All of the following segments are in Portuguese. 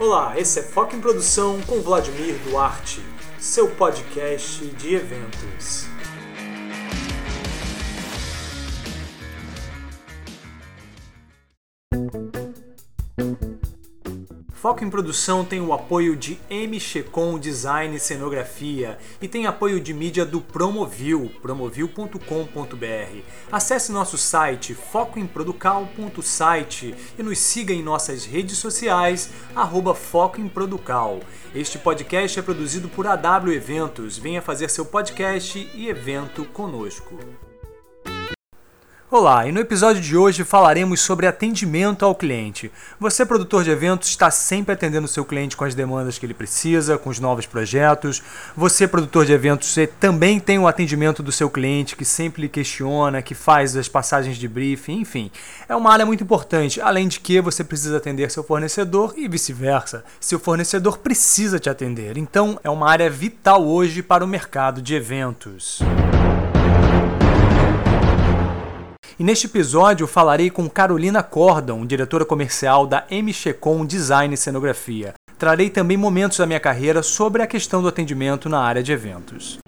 Olá, esse é Foco em Produção com Vladimir Duarte, seu podcast de eventos. Foco em Produção tem o apoio de MXCOM Design e Cenografia e tem apoio de mídia do Promovil, promovil.com.br. Acesse nosso site focoemproducal.site e nos siga em nossas redes sociais, arroba Foco em Producal. Este podcast é produzido por AW Eventos. Venha fazer seu podcast e evento conosco. Olá, e no episódio de hoje falaremos sobre atendimento ao cliente. Você, produtor de eventos, está sempre atendendo seu cliente com as demandas que ele precisa, com os novos projetos. Você, produtor de eventos, também tem o atendimento do seu cliente que sempre lhe questiona, que faz as passagens de briefing, enfim. É uma área muito importante, além de que você precisa atender seu fornecedor e vice-versa. Seu fornecedor precisa te atender. Então, é uma área vital hoje para o mercado de eventos. E neste episódio falarei com Carolina Cordon, diretora comercial da MXCOM Design e Cenografia. Trarei também momentos da minha carreira sobre a questão do atendimento na área de eventos.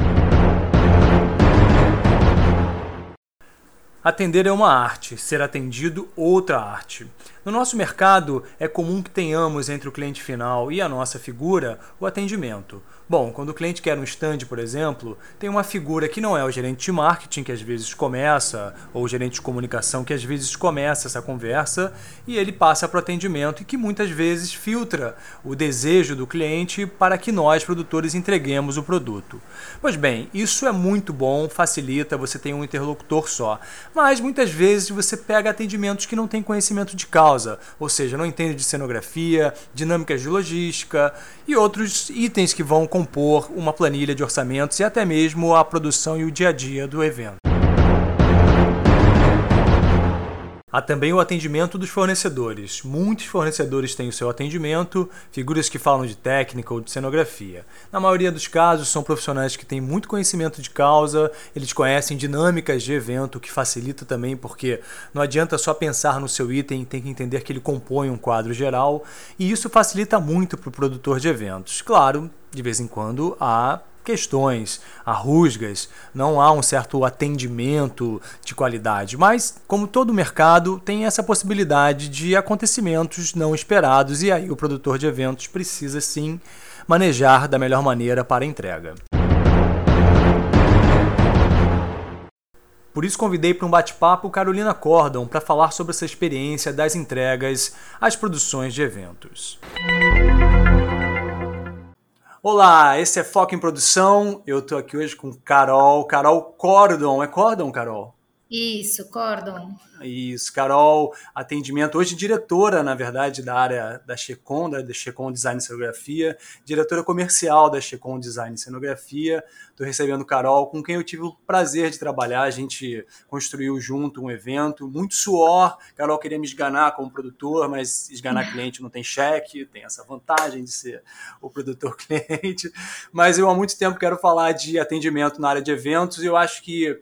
Atender é uma arte, ser atendido outra arte. No nosso mercado, é comum que tenhamos entre o cliente final e a nossa figura o atendimento. Bom, quando o cliente quer um stand, por exemplo, tem uma figura que não é o gerente de marketing, que às vezes começa, ou o gerente de comunicação, que às vezes começa essa conversa, e ele passa para o atendimento e que muitas vezes filtra o desejo do cliente para que nós, produtores, entreguemos o produto. Pois bem, isso é muito bom, facilita, você tem um interlocutor só. Mas muitas vezes você pega atendimentos que não têm conhecimento de causa, ou seja, não entende de cenografia, dinâmicas de logística e outros itens que vão compor uma planilha de orçamentos e até mesmo a produção e o dia a dia do evento. Há também o atendimento dos fornecedores. Muitos fornecedores têm o seu atendimento, figuras que falam de técnica ou de cenografia. Na maioria dos casos, são profissionais que têm muito conhecimento de causa, eles conhecem dinâmicas de evento, o que facilita também, porque não adianta só pensar no seu item, tem que entender que ele compõe um quadro geral, e isso facilita muito para o produtor de eventos. Claro, de vez em quando há questões, há rusgas, não há um certo atendimento de qualidade. Mas, como todo mercado, tem essa possibilidade de acontecimentos não esperados e aí o produtor de eventos precisa sim manejar da melhor maneira para a entrega. Por isso convidei para um bate-papo Carolina Cordon para falar sobre essa experiência das entregas às produções de eventos. Olá, esse é Foco em Produção. Eu estou aqui hoje com Carol, Carol Cordon. É Cordon, Carol? Isso, Cordon. Isso, Carol, atendimento, hoje diretora, na verdade, da área da Checon, da Checon Design e Cenografia, diretora comercial da Checon Design e Cenografia. Estou recebendo Carol, com quem eu tive o prazer de trabalhar. A gente construiu junto um evento, muito suor. Carol queria me esganar como produtor, mas esganar cliente não tem cheque, tem essa vantagem de ser o produtor cliente. Mas eu há muito tempo quero falar de atendimento na área de eventos e eu acho que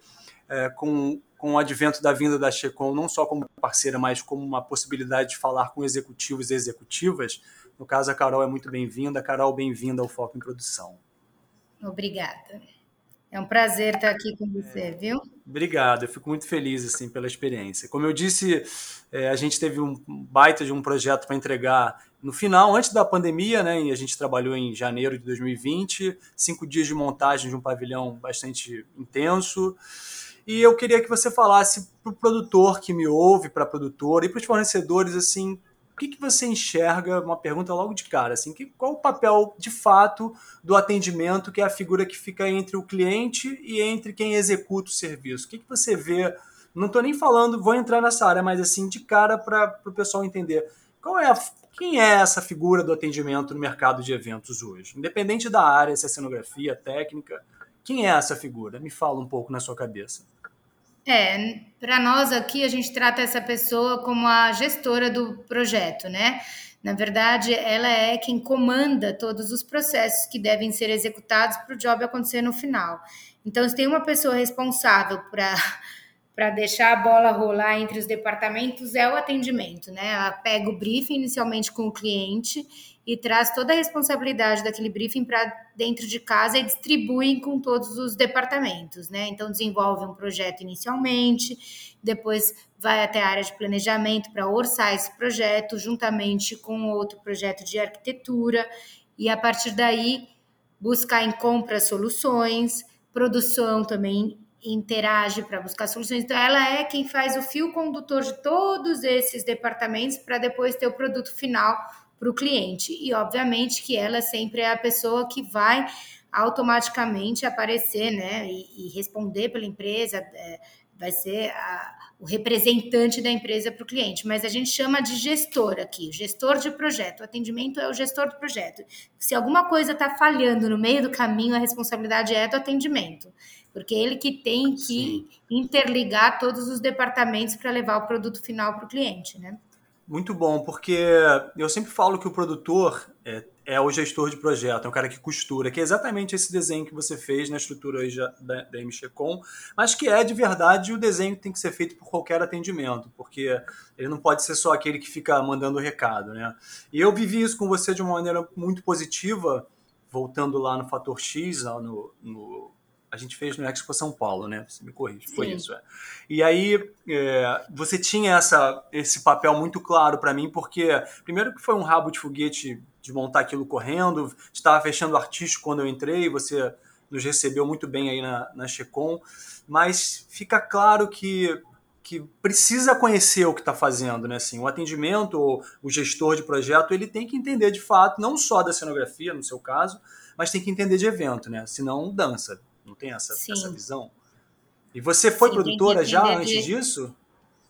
é, com, com o advento da vinda da Checom, não só como parceira, mas como uma possibilidade de falar com executivos e executivas. No caso, a Carol é muito bem-vinda. Carol, bem-vinda ao Foco em Produção. Obrigada. É um prazer estar aqui com você, viu? Obrigado, eu fico muito feliz assim pela experiência. Como eu disse, é, a gente teve um baita de um projeto para entregar no final, antes da pandemia, né? E a gente trabalhou em janeiro de 2020, cinco dias de montagem de um pavilhão bastante intenso. E eu queria que você falasse para o produtor que me ouve, para a produtora e para os fornecedores, assim, o que, que você enxerga, uma pergunta logo de cara, assim, que, qual o papel de fato do atendimento, que é a figura que fica entre o cliente e entre quem executa o serviço? O que, que você vê Não estou nem falando, vou entrar nessa área, mas assim, de cara para o pessoal entender. Qual é a, quem é essa figura do atendimento no mercado de eventos hoje? Independente da área, se é cenografia, técnica, quem é essa figura? Me fala um pouco na sua cabeça. É, para nós aqui a gente trata essa pessoa como a gestora do projeto, né? Na verdade, ela é quem comanda todos os processos que devem ser executados para o job acontecer no final. Então, se tem uma pessoa responsável para para deixar a bola rolar entre os departamentos é o atendimento, né? Ela pega o briefing inicialmente com o cliente e traz toda a responsabilidade daquele briefing para dentro de casa e distribui com todos os departamentos, né? Então desenvolve um projeto inicialmente, depois vai até a área de planejamento para orçar esse projeto juntamente com outro projeto de arquitetura e a partir daí buscar em compra soluções, produção também interage para buscar soluções. Então, ela é quem faz o fio condutor de todos esses departamentos para depois ter o produto final para o cliente. E, obviamente, que ela sempre é a pessoa que vai automaticamente aparecer né, e, e responder pela empresa, é, vai ser a, o representante da empresa para o cliente, mas a gente chama de gestor aqui, gestor de projeto. O atendimento é o gestor do projeto. Se alguma coisa está falhando no meio do caminho, a responsabilidade é do atendimento porque ele que tem que Sim. interligar todos os departamentos para levar o produto final para o cliente, né? Muito bom, porque eu sempre falo que o produtor é, é, o gestor de projeto, é o cara que costura, que é exatamente esse desenho que você fez na estrutura hoje da, da MXCOM, mas que é de verdade o desenho que tem que ser feito por qualquer atendimento, porque ele não pode ser só aquele que fica mandando recado, né? E eu vivi isso com você de uma maneira muito positiva, voltando lá no fator X, no, no a gente fez no Expo São Paulo, né? Você me corrige, foi isso. É. E aí é, você tinha essa, esse papel muito claro para mim, porque primeiro que foi um rabo de foguete de montar aquilo correndo, estava fechando artístico quando eu entrei, você nos recebeu muito bem aí na, na Checom, mas fica claro que que precisa conhecer o que está fazendo, né? Assim, o atendimento, o, o gestor de projeto, ele tem que entender de fato, não só da cenografia, no seu caso, mas tem que entender de evento, né? Senão dança. Não tem essa, essa visão? E você foi Sim, produtora já de... antes disso?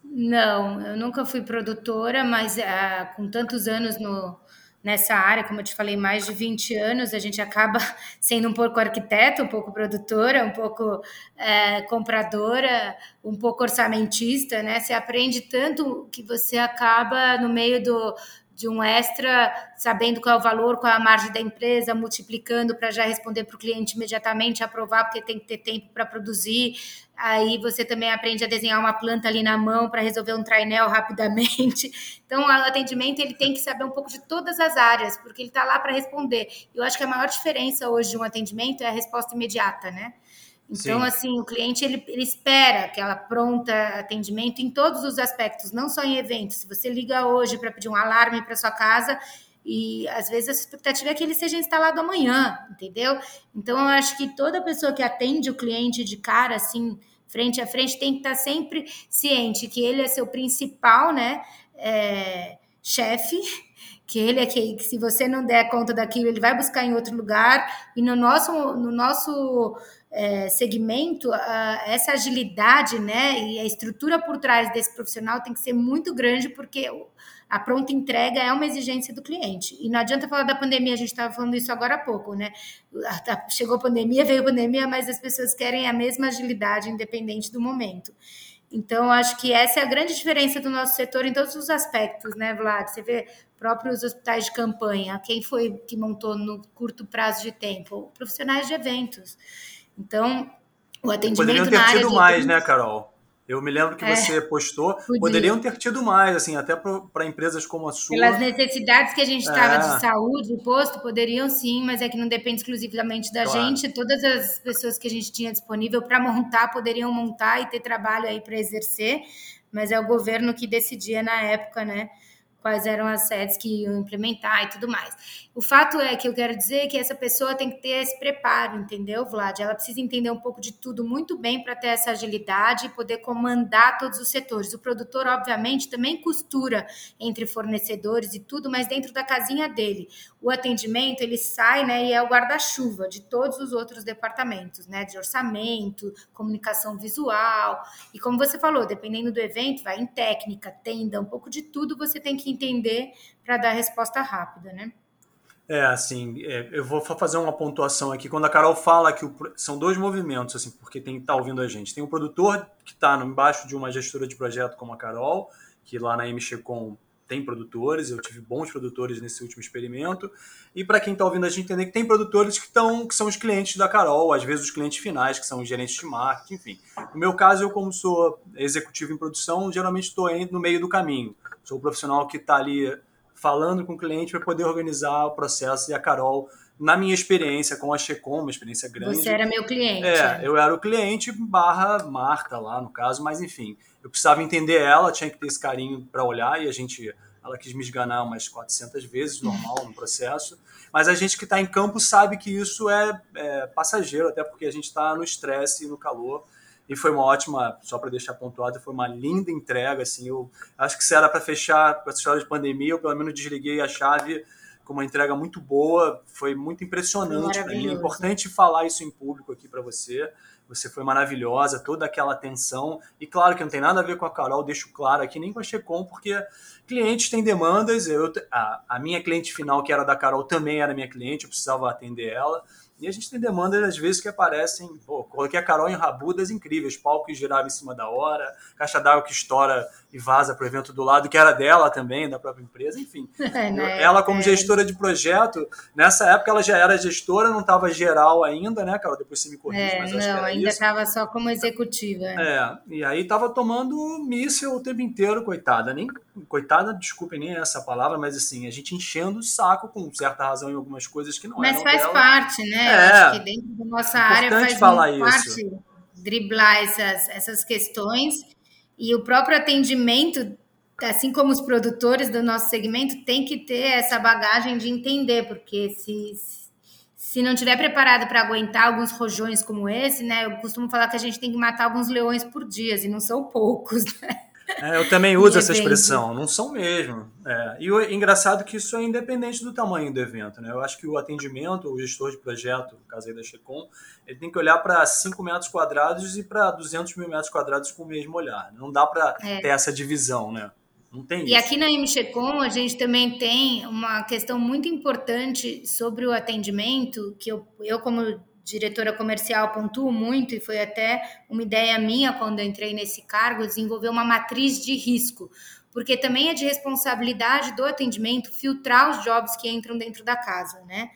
Não, eu nunca fui produtora, mas uh, com tantos anos no, nessa área, como eu te falei, mais de 20 anos, a gente acaba sendo um pouco arquiteta, um pouco produtora, um pouco é, compradora, um pouco orçamentista, né? Você aprende tanto que você acaba no meio do, de um extra, sabendo qual é o valor, qual é a margem da empresa, multiplicando para já responder para o cliente imediatamente, aprovar, porque tem que ter tempo para produzir. Aí você também aprende a desenhar uma planta ali na mão para resolver um trainel rapidamente. Então, o atendimento ele tem que saber um pouco de todas as áreas, porque ele está lá para responder. Eu acho que a maior diferença hoje de um atendimento é a resposta imediata, né? Então, Sim. assim, o cliente ele, ele espera aquela pronta atendimento em todos os aspectos, não só em eventos. Se você liga hoje para pedir um alarme para sua casa, e às vezes a expectativa é que ele seja instalado amanhã, entendeu? Então, eu acho que toda pessoa que atende o cliente de cara, assim, frente a frente, tem que estar sempre ciente que ele é seu principal, né, é, chefe, que ele é que, que, se você não der conta daquilo, ele vai buscar em outro lugar. E no nosso, no nosso é, segmento, essa agilidade né, e a estrutura por trás desse profissional tem que ser muito grande, porque a pronta entrega é uma exigência do cliente. E não adianta falar da pandemia, a gente estava falando isso agora há pouco, né? Chegou a pandemia, veio a pandemia, mas as pessoas querem a mesma agilidade, independente do momento. Então, acho que essa é a grande diferença do nosso setor em todos os aspectos, né, Vlad? Você vê próprios hospitais de campanha, quem foi que montou no curto prazo de tempo? Profissionais de eventos. Então, o atendimento Poderiam ter tido mais, né, Carol? Eu me lembro que é, você postou, podia. poderiam ter tido mais, assim, até para empresas como a sua. Pelas necessidades que a gente estava é. de saúde, posto, poderiam sim, mas é que não depende exclusivamente da claro. gente. Todas as pessoas que a gente tinha disponível para montar poderiam montar e ter trabalho aí para exercer, mas é o governo que decidia na época, né? Quais eram as sedes que iam implementar e tudo mais. O fato é que eu quero dizer que essa pessoa tem que ter esse preparo, entendeu, Vlad? Ela precisa entender um pouco de tudo muito bem para ter essa agilidade e poder comandar todos os setores. O produtor, obviamente, também costura entre fornecedores e tudo, mas dentro da casinha dele. O atendimento, ele sai, né, e é o guarda-chuva de todos os outros departamentos, né, de orçamento, comunicação visual. E como você falou, dependendo do evento, vai em técnica, tenda, um pouco de tudo você tem que entender para dar resposta rápida, né? É, assim, é, eu vou fazer uma pontuação aqui. Quando a Carol fala que o, são dois movimentos, assim, porque tem que estar tá ouvindo a gente. Tem o produtor que está embaixo de uma gestora de projeto como a Carol, que lá na MXCom tem produtores, eu tive bons produtores nesse último experimento. E para quem está ouvindo a gente entender que tem produtores que, estão, que são os clientes da Carol, às vezes os clientes finais, que são os gerentes de marketing, enfim. No meu caso, eu como sou executivo em produção, geralmente estou no meio do caminho. Sou o profissional que está ali falando com o cliente para poder organizar o processo. E a Carol, na minha experiência com a Checom, uma experiência grande. Você era meu cliente. É, eu era o cliente barra Marta lá, no caso, mas enfim, eu precisava entender ela, tinha que ter esse carinho para olhar e a gente. Ela quis me esganar umas 400 vezes, normal no processo. Mas a gente que está em campo sabe que isso é, é passageiro, até porque a gente está no estresse e no calor e foi uma ótima, só para deixar pontuado, foi uma linda entrega, assim, eu acho que se era para fechar com essa história de pandemia, eu pelo menos desliguei a chave com uma entrega muito boa, foi muito impressionante para mim, é importante falar isso em público aqui para você, você foi maravilhosa, toda aquela atenção, e claro que não tem nada a ver com a Carol, deixo claro aqui, nem com a Checom, porque clientes têm demandas, eu, a, a minha cliente final, que era da Carol, também era minha cliente, eu precisava atender ela, e a gente tem demandas, às vezes, que aparecem. Pô, coloquei a Carol em rabudas incríveis, palco que girava em cima da hora, caixa d'água que estoura e vaza para o evento do lado, que era dela também, da própria empresa, enfim. É, né? Ela, como é. gestora de projeto, nessa época ela já era gestora, não estava geral ainda, né, Carol? Depois você me corrige, é, mas acho não, ainda estava só como executiva. É, e aí estava tomando míssil o tempo inteiro, coitada. Nem, coitada, desculpem nem essa palavra, mas assim, a gente enchendo o saco com certa razão em algumas coisas que não Mas faz dela. parte, né? É, acho que dentro da nossa área faz falar parte driblar essas, essas questões e o próprio atendimento, assim como os produtores do nosso segmento, tem que ter essa bagagem de entender, porque se, se não tiver preparado para aguentar alguns rojões como esse, né? Eu costumo falar que a gente tem que matar alguns leões por dia, e não são poucos, né? É, eu também uso essa expressão, não são mesmo. É, e o engraçado é que isso é independente do tamanho do evento. Né? Eu acho que o atendimento, o gestor de projeto, no caso aí da Checom, ele tem que olhar para 5 metros quadrados e para 200 mil metros quadrados com o mesmo olhar. Não dá para é. ter essa divisão, né? Não tem e isso. aqui na MChecom a gente também tem uma questão muito importante sobre o atendimento, que eu, eu como diretora comercial pontuo muito, e foi até uma ideia minha quando entrei nesse cargo, desenvolver uma matriz de risco, porque também é de responsabilidade do atendimento filtrar os jobs que entram dentro da casa, né?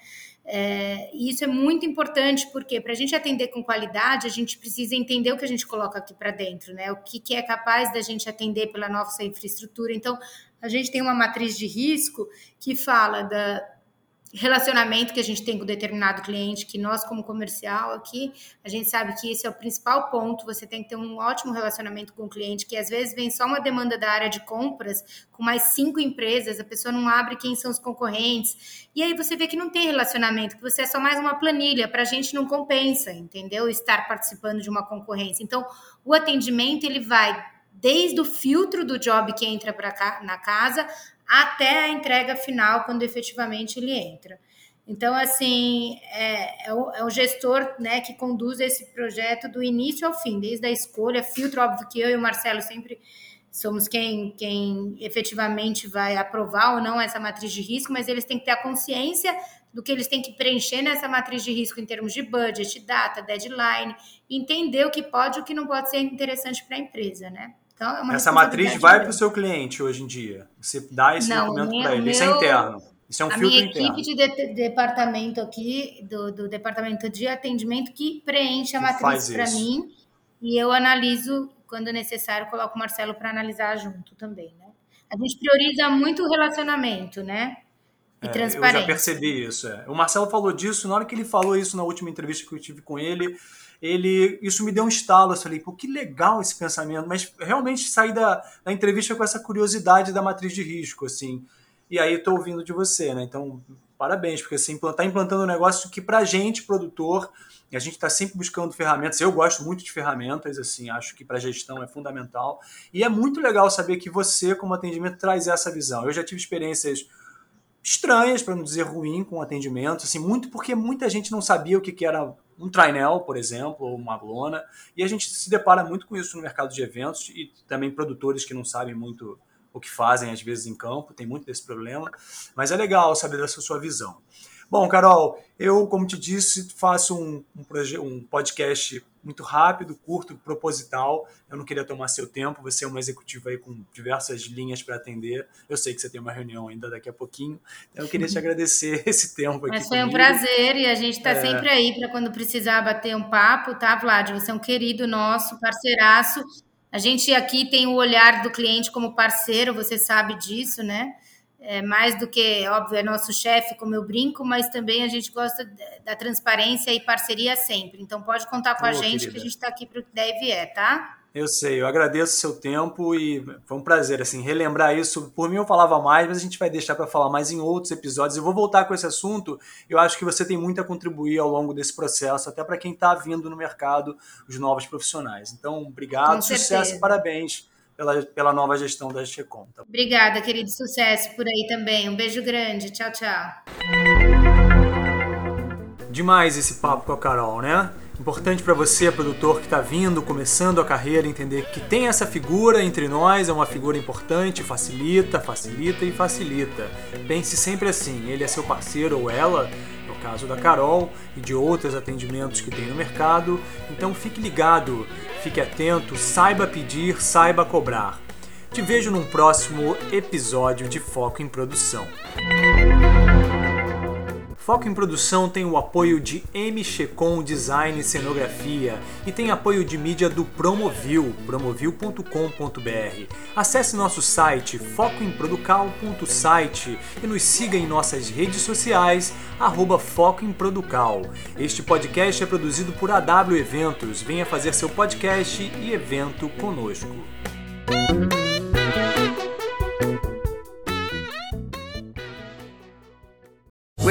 É, e isso é muito importante, porque para a gente atender com qualidade, a gente precisa entender o que a gente coloca aqui para dentro, né? O que, que é capaz da gente atender pela nossa infraestrutura. Então, a gente tem uma matriz de risco que fala da, relacionamento que a gente tem com determinado cliente, que nós, como comercial aqui, a gente sabe que esse é o principal ponto. Você tem que ter um ótimo relacionamento com o cliente, que às vezes vem só uma demanda da área de compras, com mais cinco empresas, a pessoa não abre quem são os concorrentes. E aí você vê que não tem relacionamento, que você é só mais uma planilha. Para a gente não compensa, entendeu? Estar participando de uma concorrência. Então, o atendimento ele vai desde o filtro do job que entra para na casa até a entrega final, quando efetivamente ele entra. Então, assim, é, é, o, é, o, gestor né, que conduz esse projeto do início ao fim, desde a escolha, filtro, óbvio que eu e o Marcelo sempre somos quem, quem efetivamente vai aprovar ou não essa matriz de risco, mas eles têm que ter a consciência do que eles têm que preencher nessa matriz de risco em termos de budget, data, deadline, entender o que pode e o que não pode ser interessante para a empresa, né? Então, é Essa matriz vai para o seu cliente hoje em dia. Você dá esse Não, documento para ele. Meu, Isso é interno. Isso é um a filtro minha interno. equipe de, de departamento aqui, do, do, departamento de atendimento, que preenche a que matriz para mim. E eu analiso, quando necessário, coloco o Marcelo para analisar junto também. Né? A gente prioriza muito o relacionamento, né? E é, transparente. Eu já percebi isso. É. O Marcelo falou disso, na hora que ele falou isso na última entrevista que eu tive com ele, ele isso me deu um estalo. Eu falei, pô, que legal esse pensamento. Mas realmente saí da, da entrevista com essa curiosidade da matriz de risco, assim. E aí estou ouvindo de você, né? Então, parabéns, porque você assim, está implantando um negócio que, para a gente, produtor, a gente está sempre buscando ferramentas. Eu gosto muito de ferramentas, assim, acho que para gestão é fundamental. E é muito legal saber que você, como atendimento, traz essa visão. Eu já tive experiências estranhas, para não dizer ruim, com atendimento, assim, muito porque muita gente não sabia o que, que era um trainel, por exemplo, ou uma lona, e a gente se depara muito com isso no mercado de eventos e também produtores que não sabem muito o que fazem às vezes em campo, tem muito desse problema, mas é legal saber dessa sua visão. Bom, Carol, eu, como te disse, faço um, um, um, podcast muito rápido, curto, proposital. Eu não queria tomar seu tempo. Você é uma executiva aí com diversas linhas para atender. Eu sei que você tem uma reunião ainda daqui a pouquinho. Então, eu queria te agradecer esse tempo aqui. Mas foi comigo. um prazer e a gente está é... sempre aí para quando precisar bater um papo, tá, Vlad? Você é um querido nosso, parceiraço. A gente aqui tem o olhar do cliente como parceiro, você sabe disso, né? É, mais do que, óbvio, é nosso chefe, como eu brinco, mas também a gente gosta da transparência e parceria sempre. Então pode contar com a gente querida. que a gente está aqui para o que deve é, tá? Eu sei, eu agradeço o seu tempo e foi um prazer, assim, relembrar isso. Por mim eu falava mais, mas a gente vai deixar para falar mais em outros episódios. Eu vou voltar com esse assunto. Eu acho que você tem muito a contribuir ao longo desse processo, até para quem está vindo no mercado, os novos profissionais. Então, obrigado, sucesso e parabéns pela, pela nova gestão da Checom. Tá? Obrigada, querido. Sucesso por aí também. Um beijo grande. Tchau, tchau. Demais esse papo com a Carol, né? Importante para você, produtor que está vindo, começando a carreira, entender que tem essa figura entre nós, é uma figura importante, facilita, facilita e facilita. Pense sempre assim: ele é seu parceiro ou ela, caso da Carol e de outros atendimentos que tem no mercado. Então fique ligado, fique atento, saiba pedir, saiba cobrar. Te vejo num próximo episódio de Foco em Produção. Foco em Produção tem o apoio de MXCOM Design e Cenografia e tem apoio de mídia do Promovil, promovil.com.br. Acesse nosso site focoemproducal.site e nos siga em nossas redes sociais, arroba Foco em Producal. Este podcast é produzido por AW Eventos. Venha fazer seu podcast e evento conosco.